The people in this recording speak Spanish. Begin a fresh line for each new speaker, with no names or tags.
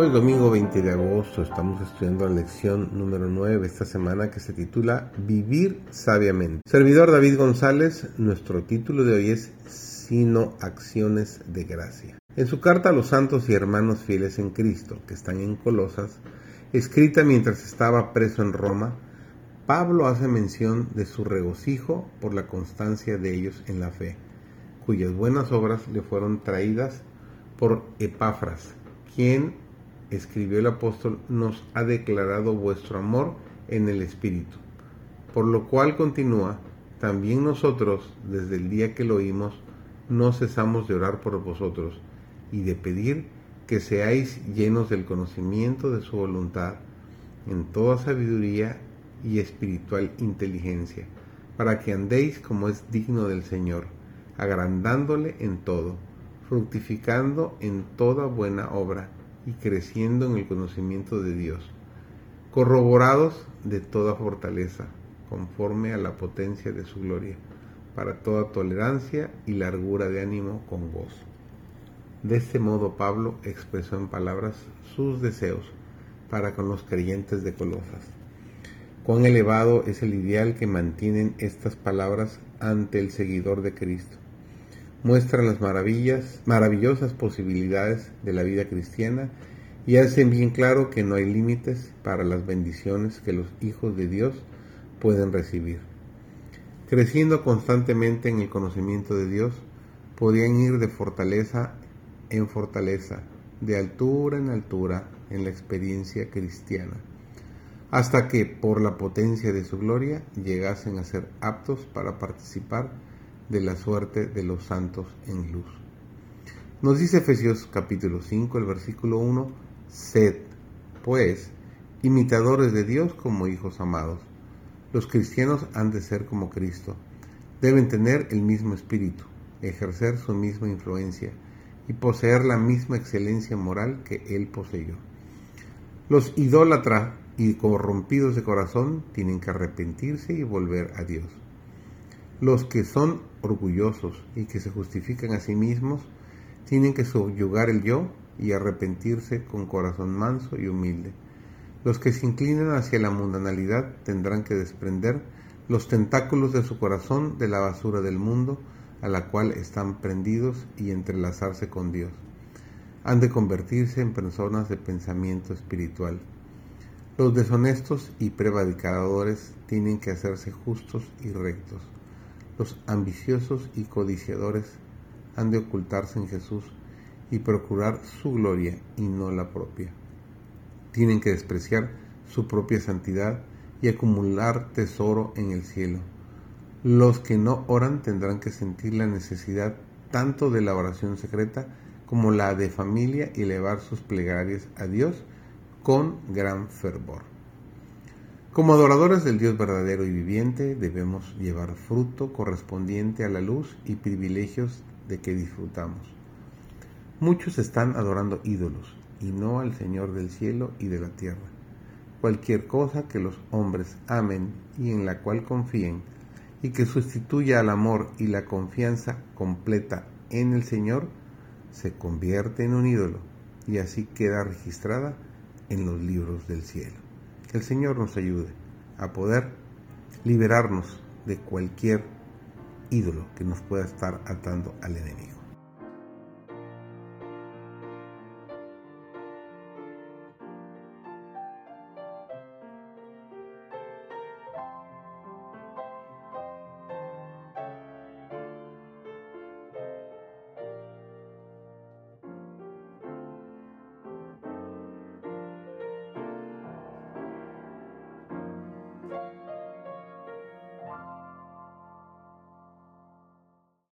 Hoy domingo 20 de agosto estamos estudiando la lección número 9 esta semana que se titula Vivir sabiamente. Servidor David González, nuestro título de hoy es Sino acciones de gracia. En su carta a los santos y hermanos fieles en Cristo que están en Colosas, escrita mientras estaba preso en Roma, Pablo hace mención de su regocijo por la constancia de ellos en la fe, cuyas buenas obras le fueron traídas por Epafras, quien escribió el apóstol, nos ha declarado vuestro amor en el Espíritu. Por lo cual continúa, también nosotros, desde el día que lo oímos, no cesamos de orar por vosotros y de pedir que seáis llenos del conocimiento de su voluntad, en toda sabiduría y espiritual inteligencia, para que andéis como es digno del Señor, agrandándole en todo, fructificando en toda buena obra, y creciendo en el conocimiento de Dios, corroborados de toda fortaleza, conforme a la potencia de su gloria, para toda tolerancia y largura de ánimo con gozo. De este modo Pablo expresó en palabras sus deseos para con los creyentes de Colosas. Cuán elevado es el ideal que mantienen estas palabras ante el seguidor de Cristo muestran las maravillas, maravillosas posibilidades de la vida cristiana y hacen bien claro que no hay límites para las bendiciones que los hijos de Dios pueden recibir. Creciendo constantemente en el conocimiento de Dios, podían ir de fortaleza en fortaleza, de altura en altura en la experiencia cristiana, hasta que por la potencia de su gloria llegasen a ser aptos para participar de la suerte de los santos en luz. Nos dice Efesios capítulo 5, el versículo 1, sed, pues, imitadores de Dios como hijos amados. Los cristianos han de ser como Cristo. Deben tener el mismo espíritu, ejercer su misma influencia y poseer la misma excelencia moral que Él poseyó. Los idólatras y corrompidos de corazón tienen que arrepentirse y volver a Dios. Los que son orgullosos y que se justifican a sí mismos tienen que subyugar el yo y arrepentirse con corazón manso y humilde. Los que se inclinan hacia la mundanalidad tendrán que desprender los tentáculos de su corazón de la basura del mundo a la cual están prendidos y entrelazarse con Dios. Han de convertirse en personas de pensamiento espiritual. Los deshonestos y prevaricadores tienen que hacerse justos y rectos. Los ambiciosos y codiciadores han de ocultarse en Jesús y procurar su gloria y no la propia. Tienen que despreciar su propia santidad y acumular tesoro en el cielo. Los que no oran tendrán que sentir la necesidad tanto de la oración secreta como la de familia y elevar sus plegarias a Dios con gran fervor. Como adoradores del Dios verdadero y viviente debemos llevar fruto correspondiente a la luz y privilegios de que disfrutamos. Muchos están adorando ídolos y no al Señor del cielo y de la tierra. Cualquier cosa que los hombres amen y en la cual confíen y que sustituya al amor y la confianza completa en el Señor se convierte en un ídolo y así queda registrada en los libros del cielo. Que el Señor nos ayude a poder liberarnos de cualquier ídolo que nos pueda estar atando al enemigo.